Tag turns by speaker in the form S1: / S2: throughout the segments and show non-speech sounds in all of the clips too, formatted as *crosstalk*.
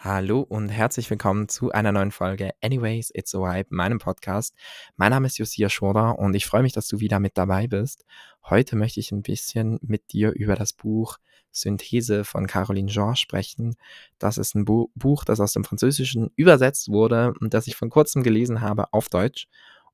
S1: Hallo und herzlich willkommen zu einer neuen Folge Anyways, It's a Vibe, meinem Podcast. Mein Name ist Josia Schoder und ich freue mich, dass du wieder mit dabei bist. Heute möchte ich ein bisschen mit dir über das Buch Synthese von Caroline Jean sprechen. Das ist ein Bu Buch, das aus dem Französischen übersetzt wurde und das ich vor kurzem gelesen habe auf Deutsch.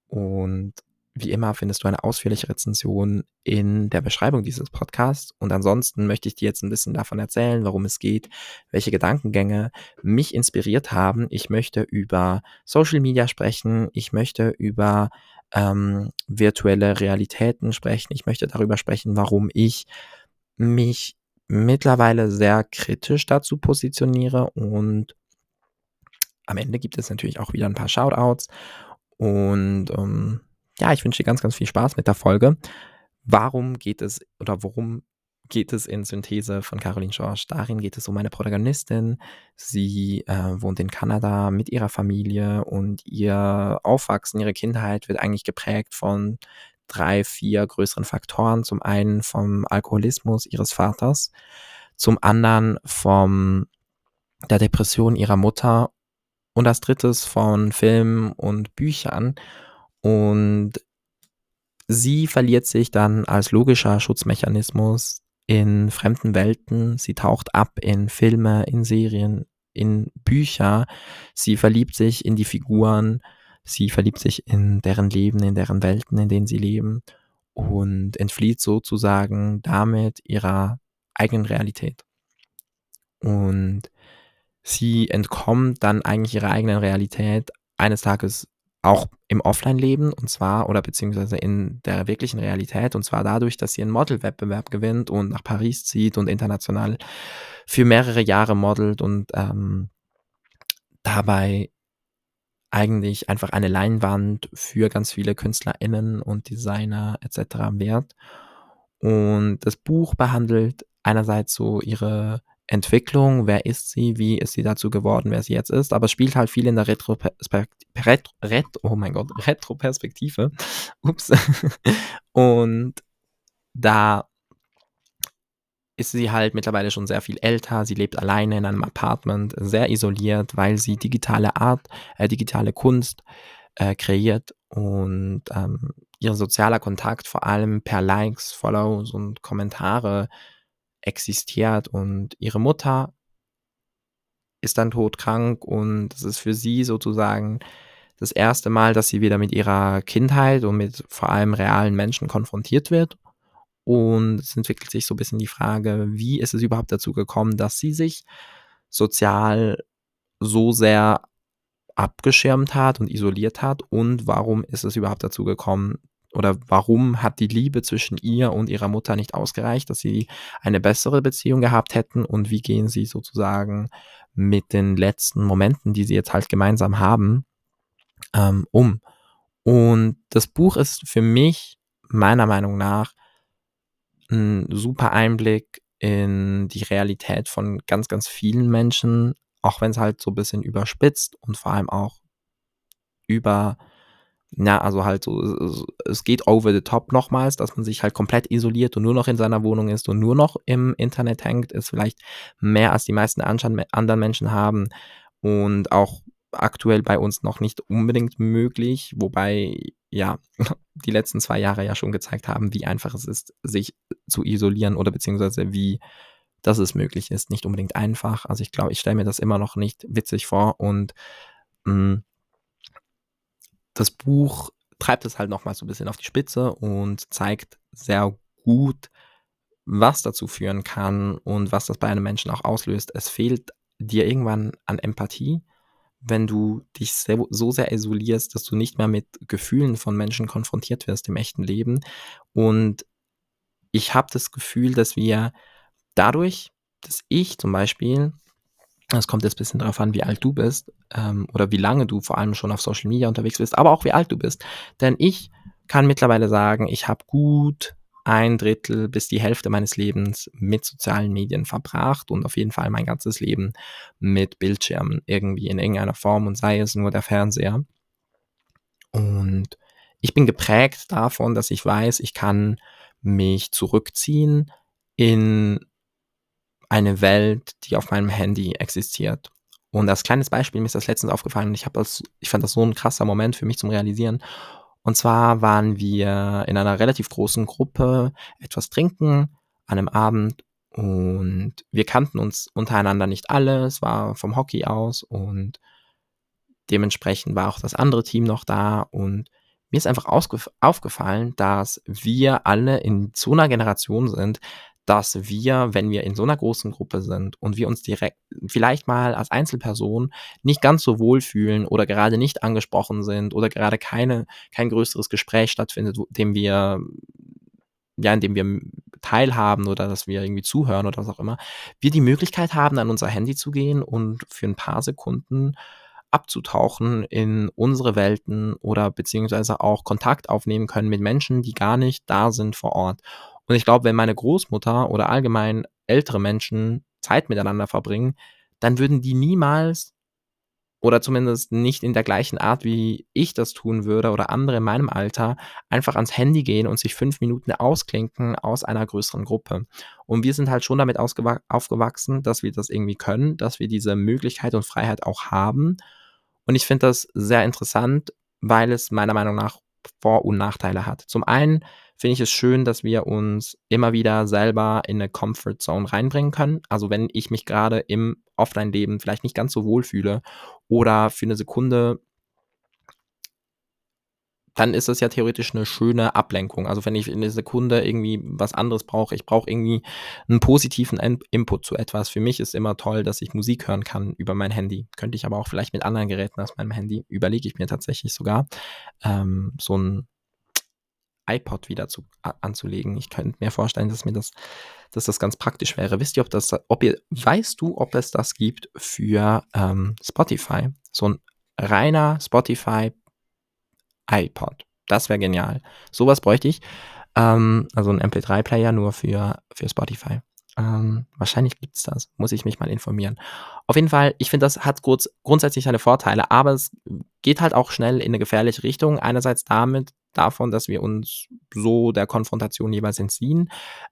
S1: Und wie immer findest du eine ausführliche Rezension in der Beschreibung dieses Podcasts. Und ansonsten möchte ich dir jetzt ein bisschen davon erzählen, worum es geht, welche Gedankengänge mich inspiriert haben. Ich möchte über Social Media sprechen. Ich möchte über ähm, virtuelle Realitäten sprechen. Ich möchte darüber sprechen, warum ich mich mittlerweile sehr kritisch dazu positioniere und am Ende gibt es natürlich auch wieder ein paar Shoutouts und ähm, ja, ich wünsche dir ganz, ganz viel Spaß mit der Folge. Warum geht es oder worum geht es in Synthese von Caroline George? Darin geht es um eine Protagonistin. Sie äh, wohnt in Kanada mit ihrer Familie und ihr Aufwachsen, ihre Kindheit wird eigentlich geprägt von drei, vier größeren Faktoren. Zum einen vom Alkoholismus ihres Vaters, zum anderen vom der Depression ihrer Mutter und als drittes von Filmen und Büchern. Und sie verliert sich dann als logischer Schutzmechanismus in fremden Welten. Sie taucht ab in Filme, in Serien, in Bücher. Sie verliebt sich in die Figuren. Sie verliebt sich in deren Leben, in deren Welten, in denen sie leben und entflieht sozusagen damit ihrer eigenen Realität. Und sie entkommt dann eigentlich ihrer eigenen Realität eines Tages auch im Offline-Leben und zwar oder beziehungsweise in der wirklichen Realität und zwar dadurch, dass sie einen Model-Wettbewerb gewinnt und nach Paris zieht und international für mehrere Jahre modelt und ähm, dabei eigentlich einfach eine Leinwand für ganz viele KünstlerInnen und Designer etc. wird. Und das Buch behandelt einerseits so ihre Entwicklung, wer ist sie, wie ist sie dazu geworden, wer sie jetzt ist, aber spielt halt viel in der Retro, Retro, Retro oh mein *laughs* Retroperspektive. Ups. *laughs* Und da ist sie halt mittlerweile schon sehr viel älter. Sie lebt alleine in einem Apartment, sehr isoliert, weil sie digitale Art, äh, digitale Kunst äh, kreiert und ähm, ihr sozialer Kontakt vor allem per Likes, Follows und Kommentare existiert und ihre Mutter ist dann todkrank und es ist für sie sozusagen das erste Mal, dass sie wieder mit ihrer Kindheit und mit vor allem realen Menschen konfrontiert wird. Und es entwickelt sich so ein bisschen die Frage, wie ist es überhaupt dazu gekommen, dass sie sich sozial so sehr abgeschirmt hat und isoliert hat und warum ist es überhaupt dazu gekommen, oder warum hat die Liebe zwischen ihr und ihrer Mutter nicht ausgereicht, dass sie eine bessere Beziehung gehabt hätten und wie gehen sie sozusagen mit den letzten Momenten, die sie jetzt halt gemeinsam haben, ähm, um. Und das Buch ist für mich meiner Meinung nach ein super Einblick in die Realität von ganz, ganz vielen Menschen, auch wenn es halt so ein bisschen überspitzt und vor allem auch über ja, also halt so, es geht over the top nochmals, dass man sich halt komplett isoliert und nur noch in seiner Wohnung ist und nur noch im Internet hängt, ist vielleicht mehr als die meisten anderen Menschen haben und auch aktuell bei uns noch nicht unbedingt möglich, wobei ja *laughs* die letzten zwei Jahre ja schon gezeigt haben, wie einfach es ist, sich zu isolieren oder beziehungsweise wie dass es möglich ist, nicht unbedingt einfach. Also ich glaube, ich stelle mir das immer noch nicht witzig vor und mh, mm, das Buch treibt es halt nochmal so ein bisschen auf die Spitze und zeigt sehr gut, was dazu führen kann und was das bei einem Menschen auch auslöst. Es fehlt dir irgendwann an Empathie, wenn du dich so sehr isolierst, dass du nicht mehr mit Gefühlen von Menschen konfrontiert wirst im echten Leben. Und ich habe das Gefühl, dass wir dadurch, dass ich zum Beispiel es kommt jetzt ein bisschen darauf an, wie alt du bist ähm, oder wie lange du vor allem schon auf Social Media unterwegs bist, aber auch wie alt du bist. Denn ich kann mittlerweile sagen, ich habe gut ein Drittel bis die Hälfte meines Lebens mit sozialen Medien verbracht und auf jeden Fall mein ganzes Leben mit Bildschirmen irgendwie in irgendeiner Form und sei es nur der Fernseher. Und ich bin geprägt davon, dass ich weiß, ich kann mich zurückziehen in eine Welt, die auf meinem Handy existiert. Und als kleines Beispiel, mir ist das letztens aufgefallen ich, das, ich fand das so ein krasser Moment für mich zum Realisieren. Und zwar waren wir in einer relativ großen Gruppe etwas trinken an einem Abend und wir kannten uns untereinander nicht alle. Es war vom Hockey aus und dementsprechend war auch das andere Team noch da und mir ist einfach aufgefallen, dass wir alle in so einer Generation sind, dass wir, wenn wir in so einer großen Gruppe sind und wir uns direkt vielleicht mal als Einzelperson nicht ganz so wohl fühlen oder gerade nicht angesprochen sind oder gerade keine, kein größeres Gespräch stattfindet, dem wir, ja, in dem wir teilhaben oder dass wir irgendwie zuhören oder was auch immer, wir die Möglichkeit haben, an unser Handy zu gehen und für ein paar Sekunden abzutauchen in unsere Welten oder beziehungsweise auch Kontakt aufnehmen können mit Menschen, die gar nicht da sind vor Ort. Und ich glaube, wenn meine Großmutter oder allgemein ältere Menschen Zeit miteinander verbringen, dann würden die niemals oder zumindest nicht in der gleichen Art, wie ich das tun würde oder andere in meinem Alter, einfach ans Handy gehen und sich fünf Minuten ausklinken aus einer größeren Gruppe. Und wir sind halt schon damit aufgewachsen, dass wir das irgendwie können, dass wir diese Möglichkeit und Freiheit auch haben. Und ich finde das sehr interessant, weil es meiner Meinung nach Vor- und Nachteile hat. Zum einen finde ich es schön, dass wir uns immer wieder selber in eine Comfort Zone reinbringen können. Also wenn ich mich gerade im Offline-Leben vielleicht nicht ganz so wohl fühle oder für eine Sekunde dann ist es ja theoretisch eine schöne Ablenkung. Also wenn ich in einer Sekunde irgendwie was anderes brauche, ich brauche irgendwie einen positiven Input zu etwas. Für mich ist immer toll, dass ich Musik hören kann über mein Handy. Könnte ich aber auch vielleicht mit anderen Geräten als meinem Handy, überlege ich mir tatsächlich sogar, ähm, so ein iPod wieder zu, anzulegen. Ich könnte mir vorstellen, dass mir das, dass das ganz praktisch wäre. Wisst ihr, ob das, ob ihr, weißt du, ob es das gibt für ähm, Spotify? So ein reiner Spotify iPod. Das wäre genial. Sowas bräuchte ich. Ähm, also ein MP3-Player nur für, für Spotify. Ähm, wahrscheinlich gibt's das. Muss ich mich mal informieren. Auf jeden Fall, ich finde, das hat kurz, grundsätzlich seine Vorteile, aber es geht halt auch schnell in eine gefährliche Richtung. Einerseits damit, davon, dass wir uns so der Konfrontation jeweils entziehen,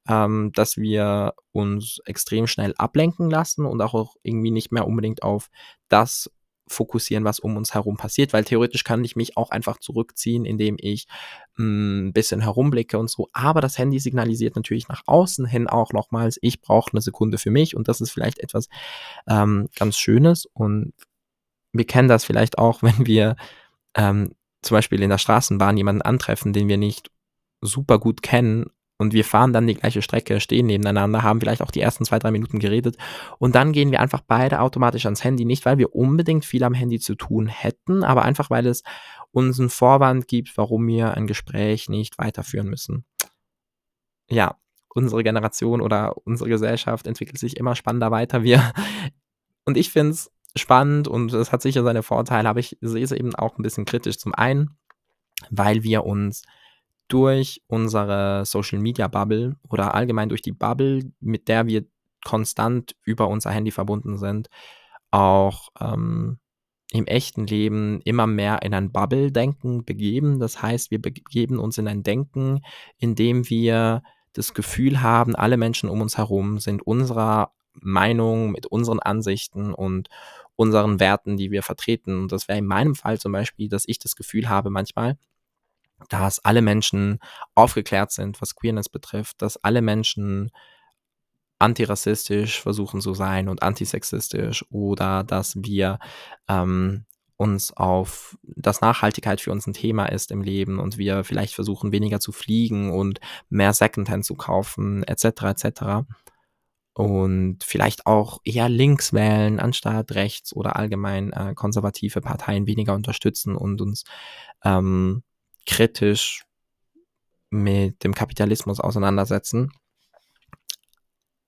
S1: ähm, dass wir uns extrem schnell ablenken lassen und auch irgendwie nicht mehr unbedingt auf das fokussieren, was um uns herum passiert, weil theoretisch kann ich mich auch einfach zurückziehen, indem ich ein hm, bisschen herumblicke und so. Aber das Handy signalisiert natürlich nach außen hin auch nochmals, ich brauche eine Sekunde für mich. Und das ist vielleicht etwas ähm, ganz Schönes. Und wir kennen das vielleicht auch, *laughs* wenn wir ähm, zum Beispiel in der Straßenbahn jemanden antreffen, den wir nicht super gut kennen und wir fahren dann die gleiche Strecke, stehen nebeneinander, haben vielleicht auch die ersten zwei, drei Minuten geredet und dann gehen wir einfach beide automatisch ans Handy. Nicht, weil wir unbedingt viel am Handy zu tun hätten, aber einfach, weil es uns einen Vorwand gibt, warum wir ein Gespräch nicht weiterführen müssen. Ja, unsere Generation oder unsere Gesellschaft entwickelt sich immer spannender weiter. Wir *laughs* und ich finde es spannend und es hat sicher seine Vorteile, aber ich sehe es eben auch ein bisschen kritisch. Zum einen, weil wir uns durch unsere Social Media Bubble oder allgemein durch die Bubble, mit der wir konstant über unser Handy verbunden sind, auch ähm, im echten Leben immer mehr in ein Bubble-Denken begeben. Das heißt, wir begeben uns in ein Denken, in dem wir das Gefühl haben, alle Menschen um uns herum sind unserer Meinung, mit unseren Ansichten und unseren Werten, die wir vertreten. Und das wäre in meinem Fall zum Beispiel, dass ich das Gefühl habe manchmal, dass alle Menschen aufgeklärt sind, was Queerness betrifft, dass alle Menschen antirassistisch versuchen zu sein und antisexistisch oder dass wir ähm, uns auf, dass Nachhaltigkeit für uns ein Thema ist im Leben und wir vielleicht versuchen weniger zu fliegen und mehr Secondhand zu kaufen, etc. etc. Und vielleicht auch eher links wählen anstatt rechts oder allgemein äh, konservative Parteien weniger unterstützen und uns ähm, kritisch mit dem Kapitalismus auseinandersetzen.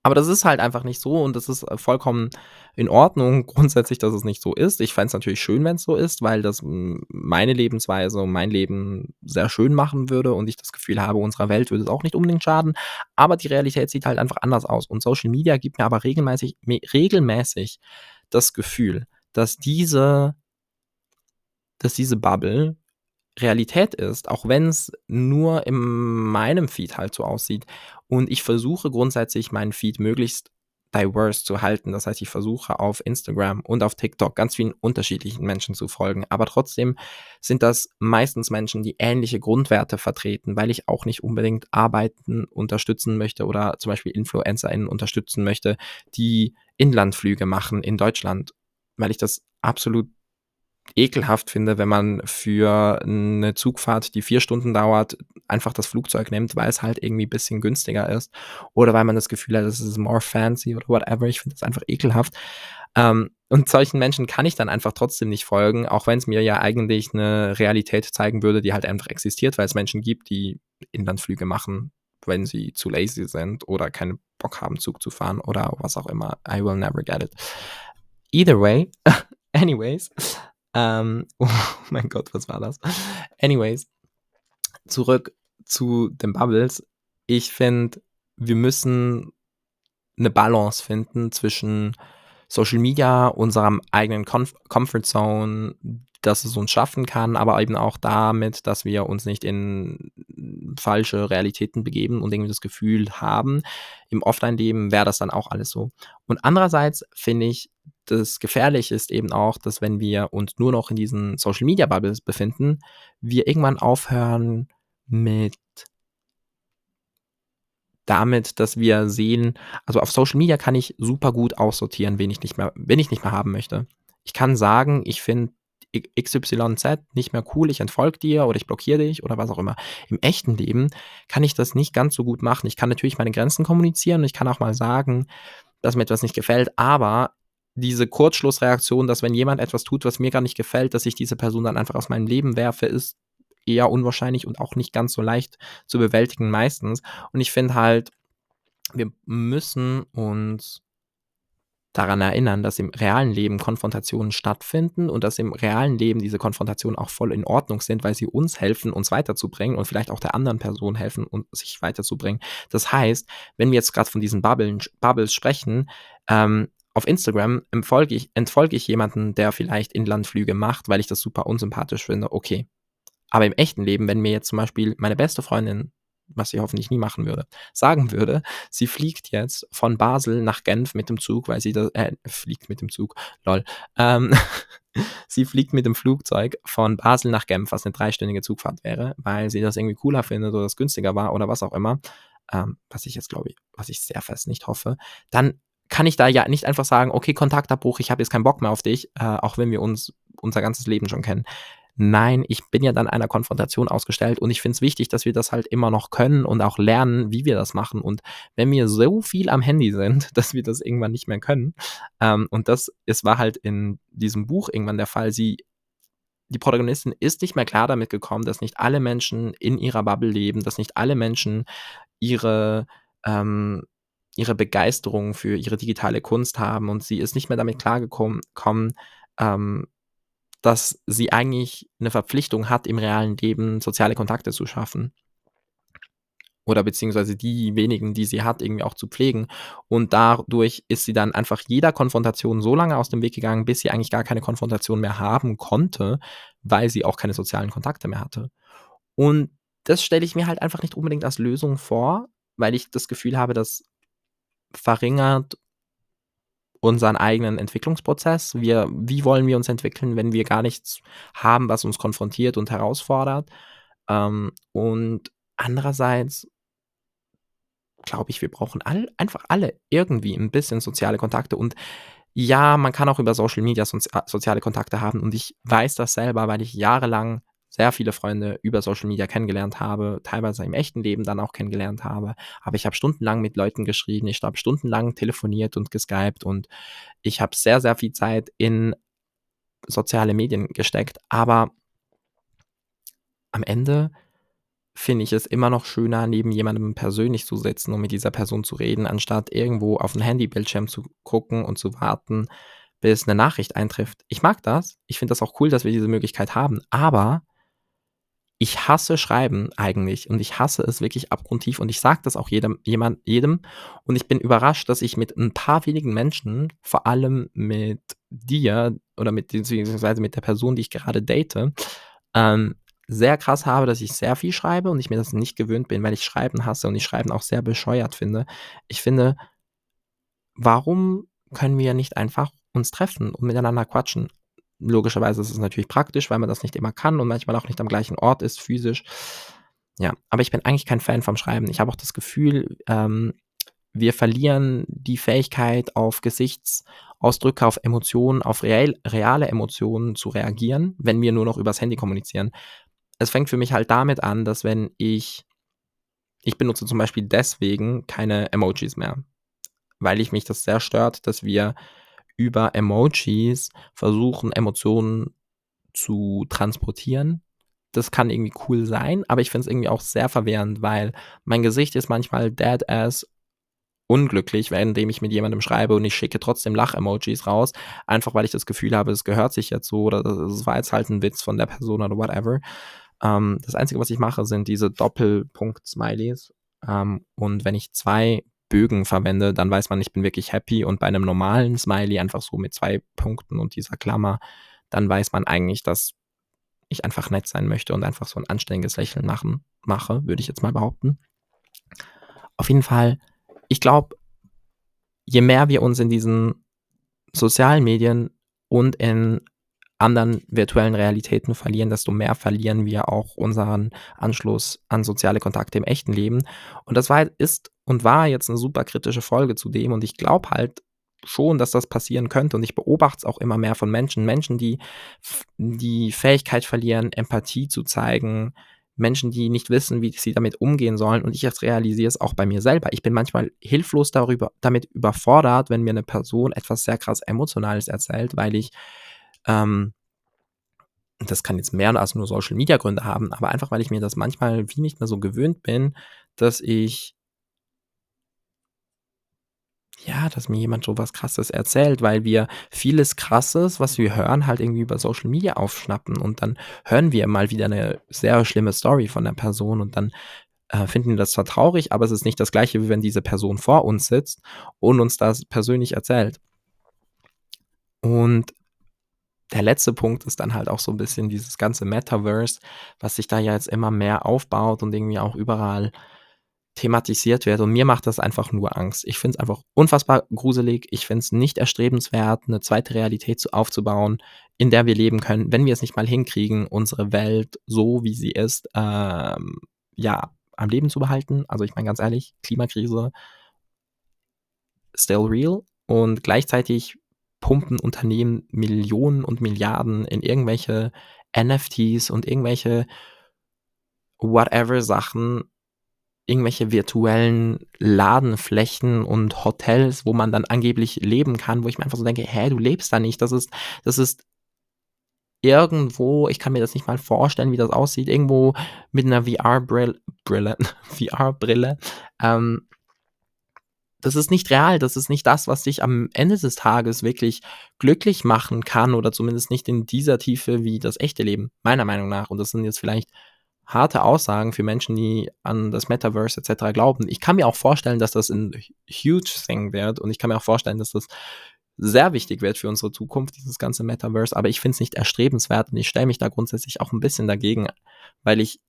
S1: Aber das ist halt einfach nicht so und das ist äh, vollkommen in Ordnung *laughs* grundsätzlich, dass es nicht so ist. Ich fände es natürlich schön, wenn es so ist, weil das meine Lebensweise und mein Leben sehr schön machen würde und ich das Gefühl habe, unserer Welt würde es auch nicht unbedingt schaden. Aber die Realität sieht halt einfach anders aus. Und Social Media gibt mir aber regelmäßig, regelmäßig das Gefühl, dass diese, dass diese Bubble Realität ist, auch wenn es nur in meinem Feed halt so aussieht. Und ich versuche grundsätzlich meinen Feed möglichst diverse zu halten. Das heißt, ich versuche auf Instagram und auf TikTok ganz vielen unterschiedlichen Menschen zu folgen. Aber trotzdem sind das meistens Menschen, die ähnliche Grundwerte vertreten, weil ich auch nicht unbedingt Arbeiten unterstützen möchte oder zum Beispiel InfluencerInnen unterstützen möchte, die Inlandflüge machen in Deutschland, weil ich das absolut ekelhaft finde, wenn man für eine Zugfahrt, die vier Stunden dauert, einfach das Flugzeug nimmt, weil es halt irgendwie ein bisschen günstiger ist oder weil man das Gefühl hat, es ist more fancy oder whatever. Ich finde das einfach ekelhaft. Ähm, und solchen Menschen kann ich dann einfach trotzdem nicht folgen, auch wenn es mir ja eigentlich eine Realität zeigen würde, die halt einfach existiert, weil es Menschen gibt, die Inlandsflüge machen, wenn sie zu lazy sind oder keinen Bock haben, Zug zu fahren oder was auch immer. I will never get it. Either way, *laughs* anyways, ähm, *laughs* oh mein Gott, was war das? Anyways, zurück zu den Bubbles. Ich finde, wir müssen eine Balance finden zwischen Social Media, unserem eigenen Comf Comfort Zone, dass es uns schaffen kann, aber eben auch damit, dass wir uns nicht in falsche Realitäten begeben und irgendwie das Gefühl haben, im Offline-Leben wäre das dann auch alles so. Und andererseits finde ich, das gefährlich ist eben auch, dass wenn wir uns nur noch in diesen Social Media Bubbles befinden, wir irgendwann aufhören mit damit, dass wir sehen, also auf Social Media kann ich super gut aussortieren, wen ich nicht mehr, wen ich nicht mehr haben möchte. Ich kann sagen, ich finde XYZ nicht mehr cool, ich entfolge dir oder ich blockiere dich oder was auch immer. Im echten Leben kann ich das nicht ganz so gut machen. Ich kann natürlich meine Grenzen kommunizieren und ich kann auch mal sagen, dass mir etwas nicht gefällt, aber diese Kurzschlussreaktion, dass wenn jemand etwas tut, was mir gar nicht gefällt, dass ich diese Person dann einfach aus meinem Leben werfe, ist eher unwahrscheinlich und auch nicht ganz so leicht zu bewältigen meistens. Und ich finde halt, wir müssen uns daran erinnern, dass im realen Leben Konfrontationen stattfinden und dass im realen Leben diese Konfrontationen auch voll in Ordnung sind, weil sie uns helfen, uns weiterzubringen und vielleicht auch der anderen Person helfen, um sich weiterzubringen. Das heißt, wenn wir jetzt gerade von diesen Bubbles sprechen, ähm, auf Instagram entfolge ich, entfolge ich jemanden, der vielleicht Inlandflüge macht, weil ich das super unsympathisch finde, okay. Aber im echten Leben, wenn mir jetzt zum Beispiel meine beste Freundin was sie hoffentlich nie machen würde, sagen würde, sie fliegt jetzt von Basel nach Genf mit dem Zug, weil sie da, äh, fliegt mit dem Zug, lol, ähm, *laughs* sie fliegt mit dem Flugzeug von Basel nach Genf, was eine dreistündige Zugfahrt wäre, weil sie das irgendwie cooler findet oder es günstiger war oder was auch immer, ähm, was ich jetzt glaube was ich sehr fest nicht hoffe, dann kann ich da ja nicht einfach sagen, okay, Kontaktabbruch, ich habe jetzt keinen Bock mehr auf dich, äh, auch wenn wir uns unser ganzes Leben schon kennen nein, ich bin ja dann einer Konfrontation ausgestellt und ich finde es wichtig, dass wir das halt immer noch können und auch lernen, wie wir das machen. Und wenn wir so viel am Handy sind, *laughs* dass wir das irgendwann nicht mehr können, ähm, und das, es war halt in diesem Buch irgendwann der Fall, sie die Protagonistin ist nicht mehr klar damit gekommen, dass nicht alle Menschen in ihrer Bubble leben, dass nicht alle Menschen ihre, ähm, ihre Begeisterung für ihre digitale Kunst haben und sie ist nicht mehr damit klargekommen, ähm, dass sie eigentlich eine Verpflichtung hat, im realen Leben soziale Kontakte zu schaffen. Oder beziehungsweise die wenigen, die sie hat, irgendwie auch zu pflegen. Und dadurch ist sie dann einfach jeder Konfrontation so lange aus dem Weg gegangen, bis sie eigentlich gar keine Konfrontation mehr haben konnte, weil sie auch keine sozialen Kontakte mehr hatte. Und das stelle ich mir halt einfach nicht unbedingt als Lösung vor, weil ich das Gefühl habe, das verringert unseren eigenen Entwicklungsprozess. Wir, wie wollen wir uns entwickeln, wenn wir gar nichts haben, was uns konfrontiert und herausfordert? Ähm, und andererseits glaube ich, wir brauchen all, einfach alle irgendwie ein bisschen soziale Kontakte und ja, man kann auch über Social Media so, soziale Kontakte haben und ich weiß das selber, weil ich jahrelang sehr viele Freunde über Social Media kennengelernt habe, teilweise im echten Leben dann auch kennengelernt habe. Aber ich habe stundenlang mit Leuten geschrieben, ich habe stundenlang telefoniert und geskypt und ich habe sehr, sehr viel Zeit in soziale Medien gesteckt. Aber am Ende finde ich es immer noch schöner, neben jemandem persönlich zu sitzen und mit dieser Person zu reden, anstatt irgendwo auf ein Handybildschirm zu gucken und zu warten, bis eine Nachricht eintrifft. Ich mag das. Ich finde das auch cool, dass wir diese Möglichkeit haben. Aber ich hasse Schreiben eigentlich und ich hasse es wirklich abgrundtief und ich sage das auch jedem, jemand, jedem und ich bin überrascht, dass ich mit ein paar wenigen Menschen, vor allem mit dir oder mit, beziehungsweise mit der Person, die ich gerade date, ähm, sehr krass habe, dass ich sehr viel schreibe und ich mir das nicht gewöhnt bin, weil ich Schreiben hasse und ich Schreiben auch sehr bescheuert finde. Ich finde, warum können wir nicht einfach uns treffen und miteinander quatschen? Logischerweise ist es natürlich praktisch, weil man das nicht immer kann und manchmal auch nicht am gleichen Ort ist, physisch. Ja, aber ich bin eigentlich kein Fan vom Schreiben. Ich habe auch das Gefühl, ähm, wir verlieren die Fähigkeit, auf Gesichtsausdrücke, auf Emotionen, auf real, reale Emotionen zu reagieren, wenn wir nur noch übers Handy kommunizieren. Es fängt für mich halt damit an, dass wenn ich, ich benutze zum Beispiel deswegen keine Emojis mehr, weil ich mich das sehr stört, dass wir über Emojis versuchen, Emotionen zu transportieren. Das kann irgendwie cool sein, aber ich finde es irgendwie auch sehr verwirrend, weil mein Gesicht ist manchmal dead ass unglücklich, indem ich mit jemandem schreibe und ich schicke trotzdem Lach-Emojis raus, einfach weil ich das Gefühl habe, es gehört sich jetzt so oder es war jetzt halt ein Witz von der Person oder whatever. Ähm, das Einzige, was ich mache, sind diese Doppelpunkt-Smileys. Ähm, und wenn ich zwei Bögen verwende, dann weiß man, ich bin wirklich happy. Und bei einem normalen Smiley einfach so mit zwei Punkten und dieser Klammer, dann weiß man eigentlich, dass ich einfach nett sein möchte und einfach so ein anständiges Lächeln machen, mache, würde ich jetzt mal behaupten. Auf jeden Fall, ich glaube, je mehr wir uns in diesen sozialen Medien und in anderen virtuellen Realitäten verlieren, desto mehr verlieren wir auch unseren Anschluss an soziale Kontakte im echten Leben. Und das war, ist und war jetzt eine super kritische Folge zu dem. Und ich glaube halt schon, dass das passieren könnte. Und ich beobachte es auch immer mehr von Menschen. Menschen, die die Fähigkeit verlieren, Empathie zu zeigen. Menschen, die nicht wissen, wie sie damit umgehen sollen. Und ich jetzt realisiere es auch bei mir selber. Ich bin manchmal hilflos darüber, damit überfordert, wenn mir eine Person etwas sehr krass Emotionales erzählt, weil ich ähm, das kann jetzt mehr als nur Social Media Gründe haben, aber einfach weil ich mir das manchmal wie nicht mehr so gewöhnt bin, dass ich ja, dass mir jemand so was krasses erzählt, weil wir vieles krasses, was wir hören, halt irgendwie über Social Media aufschnappen und dann hören wir mal wieder eine sehr schlimme Story von der Person und dann äh, finden wir das zwar traurig, aber es ist nicht das gleiche, wie wenn diese Person vor uns sitzt und uns das persönlich erzählt. Und der letzte Punkt ist dann halt auch so ein bisschen dieses ganze Metaverse, was sich da ja jetzt immer mehr aufbaut und irgendwie auch überall thematisiert wird. Und mir macht das einfach nur Angst. Ich finde es einfach unfassbar gruselig. Ich finde es nicht erstrebenswert, eine zweite Realität zu, aufzubauen, in der wir leben können, wenn wir es nicht mal hinkriegen, unsere Welt so, wie sie ist, ähm, ja, am Leben zu behalten. Also ich meine ganz ehrlich, Klimakrise still real und gleichzeitig pumpen Unternehmen Millionen und Milliarden in irgendwelche NFTs und irgendwelche whatever Sachen, irgendwelche virtuellen Ladenflächen und Hotels, wo man dann angeblich leben kann, wo ich mir einfach so denke, hä, du lebst da nicht. Das ist, das ist irgendwo, ich kann mir das nicht mal vorstellen, wie das aussieht, irgendwo mit einer VR-Brille, Brille, *laughs* VR-Brille, ähm, das ist nicht real, das ist nicht das, was dich am Ende des Tages wirklich glücklich machen kann oder zumindest nicht in dieser Tiefe wie das echte Leben, meiner Meinung nach. Und das sind jetzt vielleicht harte Aussagen für Menschen, die an das Metaverse etc. glauben. Ich kann mir auch vorstellen, dass das ein huge thing wird und ich kann mir auch vorstellen, dass das sehr wichtig wird für unsere Zukunft, dieses ganze Metaverse, aber ich finde es nicht erstrebenswert und ich stelle mich da grundsätzlich auch ein bisschen dagegen, weil ich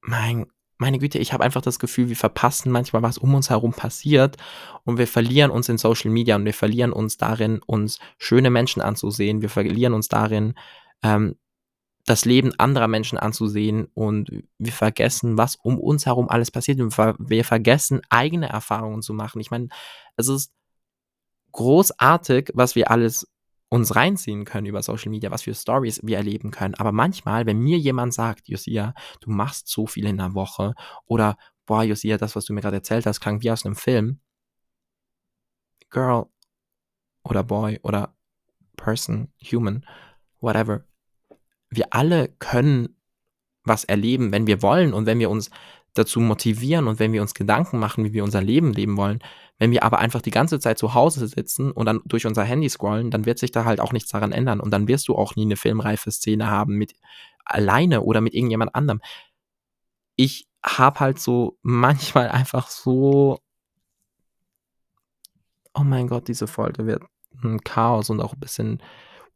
S1: mein meine Güte, ich habe einfach das Gefühl, wir verpassen manchmal, was um uns herum passiert und wir verlieren uns in Social Media und wir verlieren uns darin, uns schöne Menschen anzusehen. Wir verlieren uns darin, ähm, das Leben anderer Menschen anzusehen und wir vergessen, was um uns herum alles passiert. Und wir vergessen, eigene Erfahrungen zu machen. Ich meine, es ist großartig, was wir alles uns reinziehen können über Social Media, was für Stories wir erleben können. Aber manchmal, wenn mir jemand sagt, Josia, du machst so viel in der Woche oder boah, Josia, das, was du mir gerade erzählt hast, klang wie aus einem Film. Girl oder Boy oder Person, Human, whatever. Wir alle können was erleben, wenn wir wollen und wenn wir uns dazu motivieren und wenn wir uns Gedanken machen, wie wir unser Leben leben wollen. Wenn wir aber einfach die ganze Zeit zu Hause sitzen und dann durch unser Handy scrollen, dann wird sich da halt auch nichts daran ändern und dann wirst du auch nie eine filmreife Szene haben mit alleine oder mit irgendjemand anderem. Ich habe halt so manchmal einfach so Oh mein Gott, diese Folge wird ein Chaos und auch ein bisschen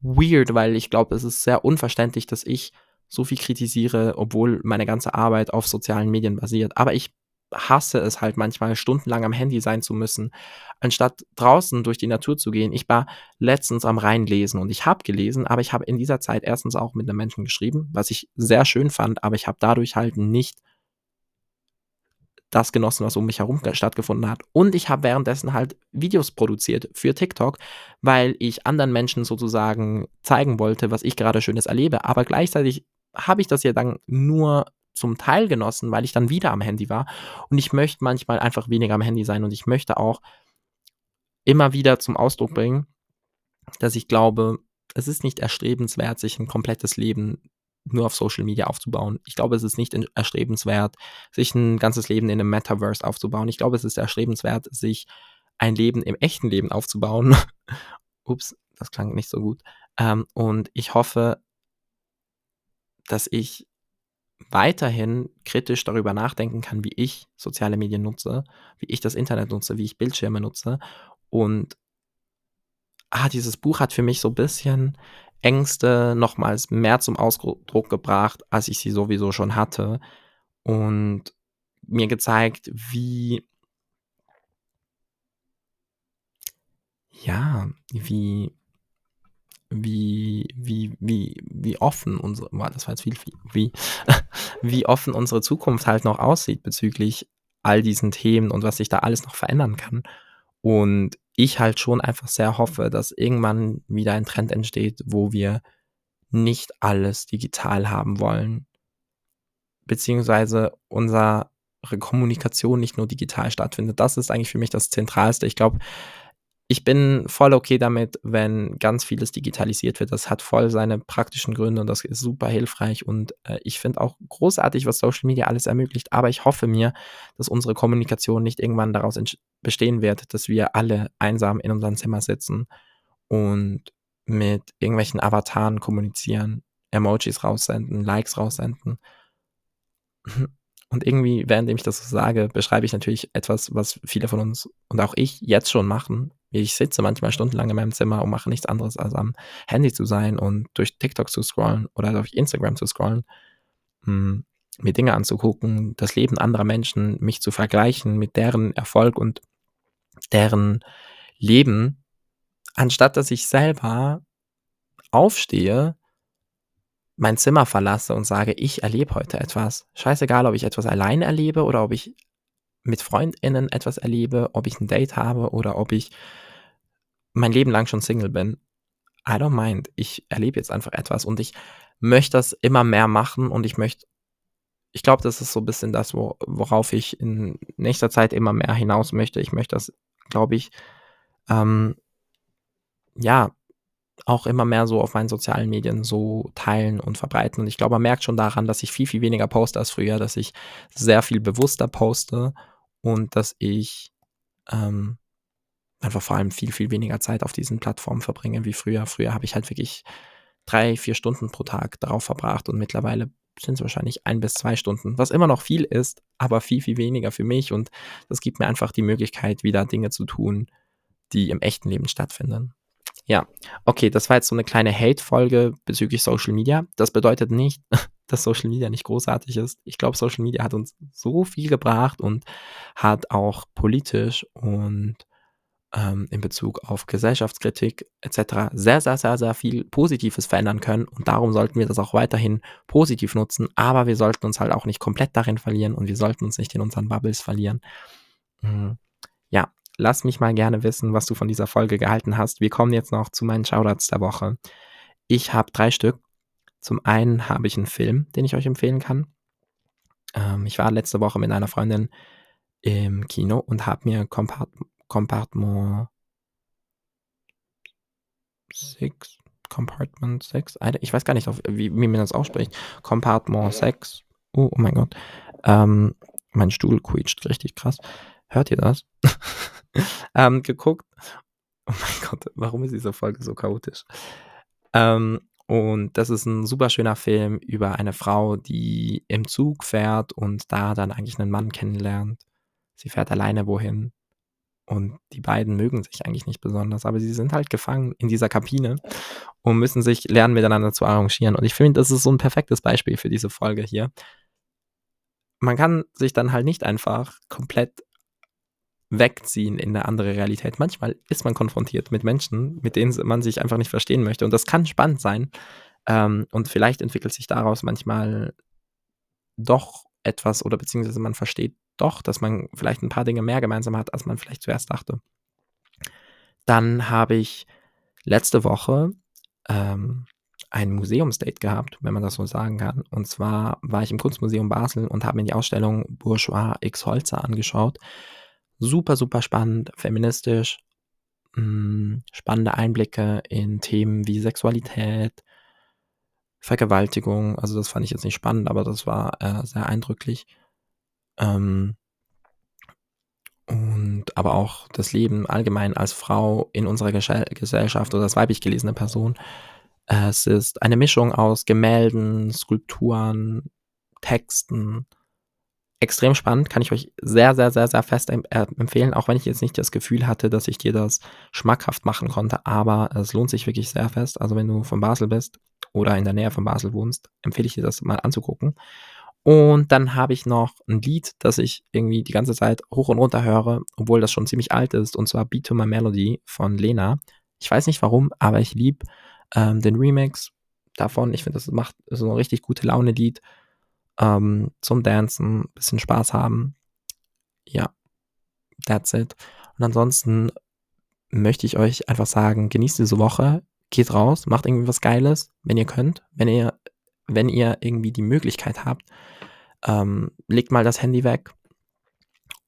S1: weird, weil ich glaube, es ist sehr unverständlich, dass ich so viel kritisiere, obwohl meine ganze Arbeit auf sozialen Medien basiert. Aber ich hasse es halt manchmal, stundenlang am Handy sein zu müssen, anstatt draußen durch die Natur zu gehen. Ich war letztens am Rhein lesen und ich habe gelesen, aber ich habe in dieser Zeit erstens auch mit einem Menschen geschrieben, was ich sehr schön fand, aber ich habe dadurch halt nicht das genossen, was um mich herum stattgefunden hat. Und ich habe währenddessen halt Videos produziert für TikTok, weil ich anderen Menschen sozusagen zeigen wollte, was ich gerade Schönes erlebe. Aber gleichzeitig habe ich das ja dann nur zum Teil genossen, weil ich dann wieder am Handy war. Und ich möchte manchmal einfach weniger am Handy sein und ich möchte auch immer wieder zum Ausdruck bringen, dass ich glaube, es ist nicht erstrebenswert, sich ein komplettes Leben nur auf Social Media aufzubauen. Ich glaube, es ist nicht erstrebenswert, sich ein ganzes Leben in einem Metaverse aufzubauen. Ich glaube, es ist erstrebenswert, sich ein Leben im echten Leben aufzubauen. *laughs* Ups, das klang nicht so gut. Ähm, und ich hoffe, dass ich weiterhin kritisch darüber nachdenken kann, wie ich soziale Medien nutze, wie ich das Internet nutze, wie ich Bildschirme nutze. Und ah, dieses Buch hat für mich so ein bisschen Ängste nochmals mehr zum Ausdruck gebracht, als ich sie sowieso schon hatte. Und mir gezeigt, wie, ja, wie, wie, wie, wie, wie offen unsere, das war jetzt viel, wie, *laughs* wie offen unsere Zukunft halt noch aussieht bezüglich all diesen Themen und was sich da alles noch verändern kann. Und ich halt schon einfach sehr hoffe, dass irgendwann wieder ein Trend entsteht, wo wir nicht alles digital haben wollen, beziehungsweise unsere Kommunikation nicht nur digital stattfindet. Das ist eigentlich für mich das Zentralste. Ich glaube, ich bin voll okay damit, wenn ganz vieles digitalisiert wird. Das hat voll seine praktischen Gründe und das ist super hilfreich. Und äh, ich finde auch großartig, was Social Media alles ermöglicht. Aber ich hoffe mir, dass unsere Kommunikation nicht irgendwann daraus bestehen wird, dass wir alle einsam in unserem Zimmer sitzen und mit irgendwelchen Avataren kommunizieren, Emojis raussenden, Likes raussenden. Und irgendwie, während ich das so sage, beschreibe ich natürlich etwas, was viele von uns und auch ich jetzt schon machen. Ich sitze manchmal stundenlang in meinem Zimmer und mache nichts anderes, als am Handy zu sein und durch TikTok zu scrollen oder durch Instagram zu scrollen, hm, mir Dinge anzugucken, das Leben anderer Menschen, mich zu vergleichen mit deren Erfolg und deren Leben, anstatt dass ich selber aufstehe mein Zimmer verlasse und sage, ich erlebe heute etwas. Scheißegal, ob ich etwas allein erlebe oder ob ich mit FreundInnen etwas erlebe, ob ich ein Date habe oder ob ich mein Leben lang schon Single bin. I don't mind. Ich erlebe jetzt einfach etwas und ich möchte das immer mehr machen und ich möchte, ich glaube, das ist so ein bisschen das, worauf ich in nächster Zeit immer mehr hinaus möchte. Ich möchte das, glaube ich, ähm, ja, auch immer mehr so auf meinen sozialen Medien so teilen und verbreiten. Und ich glaube, man merkt schon daran, dass ich viel, viel weniger poste als früher, dass ich sehr viel bewusster poste und dass ich ähm, einfach vor allem viel, viel weniger Zeit auf diesen Plattformen verbringe wie früher. Früher habe ich halt wirklich drei, vier Stunden pro Tag darauf verbracht und mittlerweile sind es wahrscheinlich ein bis zwei Stunden, was immer noch viel ist, aber viel, viel weniger für mich und das gibt mir einfach die Möglichkeit, wieder Dinge zu tun, die im echten Leben stattfinden. Ja, okay, das war jetzt so eine kleine Hate-Folge bezüglich Social Media. Das bedeutet nicht, *laughs* dass Social Media nicht großartig ist. Ich glaube, Social Media hat uns so viel gebracht und hat auch politisch und ähm, in Bezug auf Gesellschaftskritik etc. sehr, sehr, sehr, sehr viel Positives verändern können. Und darum sollten wir das auch weiterhin positiv nutzen. Aber wir sollten uns halt auch nicht komplett darin verlieren und wir sollten uns nicht in unseren Bubbles verlieren. Mhm. Lass mich mal gerne wissen, was du von dieser Folge gehalten hast. Wir kommen jetzt noch zu meinen Shoutouts der Woche. Ich habe drei Stück. Zum einen habe ich einen Film, den ich euch empfehlen kann. Ähm, ich war letzte Woche mit einer Freundin im Kino und habe mir Compart Compartment 6, Compartment 6, ich weiß gar nicht, wie, wie man das ausspricht. Compartment 6, oh, oh mein Gott. Ähm, mein Stuhl quietscht richtig krass. Hört ihr das? *laughs* ähm, geguckt. Oh mein Gott, warum ist diese Folge so chaotisch? Ähm, und das ist ein super schöner Film über eine Frau, die im Zug fährt und da dann eigentlich einen Mann kennenlernt. Sie fährt alleine wohin. Und die beiden mögen sich eigentlich nicht besonders, aber sie sind halt gefangen in dieser Kabine und müssen sich lernen, miteinander zu arrangieren. Und ich finde, das ist so ein perfektes Beispiel für diese Folge hier. man kann sich dann halt nicht einfach komplett wegziehen in eine andere Realität. Manchmal ist man konfrontiert mit Menschen, mit denen man sich einfach nicht verstehen möchte. Und das kann spannend sein. Ähm, und vielleicht entwickelt sich daraus manchmal doch etwas oder beziehungsweise man versteht doch, dass man vielleicht ein paar Dinge mehr gemeinsam hat, als man vielleicht zuerst dachte. Dann habe ich letzte Woche ähm, ein Museumsdate gehabt, wenn man das so sagen kann. Und zwar war ich im Kunstmuseum Basel und habe mir die Ausstellung Bourgeois X Holzer angeschaut. Super, super spannend, feministisch, mh, hm, spannende Einblicke in Themen wie Sexualität, Vergewaltigung. Also das fand ich jetzt nicht spannend, aber das war äh, sehr eindrücklich. Ähm, und aber auch das Leben allgemein als Frau in unserer Gesellschaft oder als weiblich gelesene Person. Es ist eine Mischung aus Gemälden, Skulpturen, Texten. Extrem spannend, kann ich euch sehr, sehr, sehr, sehr fest äh, empfehlen, auch wenn ich jetzt nicht das Gefühl hatte, dass ich dir das schmackhaft machen konnte, aber es lohnt sich wirklich sehr fest. Also wenn du von Basel bist oder in der Nähe von Basel wohnst, empfehle ich dir das mal anzugucken. Und dann habe ich noch ein Lied, das ich irgendwie die ganze Zeit hoch und runter höre, obwohl das schon ziemlich alt ist, und zwar Beat to My Melody von Lena. Ich weiß nicht warum, aber ich liebe ähm, den Remix davon. Ich finde, das macht so ein richtig gute Laune-Lied ähm, zum Dancen, bisschen Spaß haben. Ja, that's it. Und ansonsten möchte ich euch einfach sagen, genießt diese Woche, geht raus, macht irgendwie was Geiles, wenn ihr könnt. Wenn ihr wenn ihr irgendwie die Möglichkeit habt, ähm, legt mal das Handy weg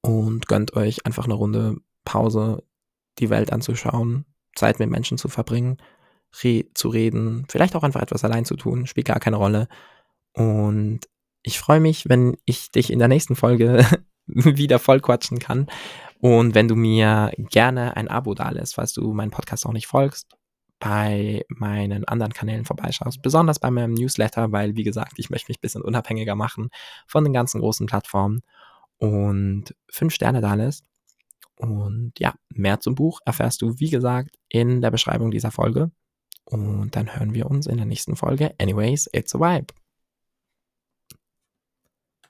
S1: und gönnt euch einfach eine Runde Pause, die Welt anzuschauen, Zeit mit Menschen zu verbringen, re zu reden, vielleicht auch einfach etwas allein zu tun, spielt gar keine Rolle. Und ich freue mich, wenn ich dich in der nächsten Folge *laughs* wieder voll quatschen kann. Und wenn du mir gerne ein Abo da lässt, falls du meinen Podcast noch nicht folgst, bei meinen anderen Kanälen vorbeischaust, besonders bei meinem Newsletter, weil, wie gesagt, ich möchte mich ein bisschen unabhängiger machen von den ganzen großen Plattformen und fünf Sterne da lässt. Und ja, mehr zum Buch erfährst du, wie gesagt, in der Beschreibung dieser Folge. Und dann hören wir uns in der nächsten Folge. Anyways, it's a vibe.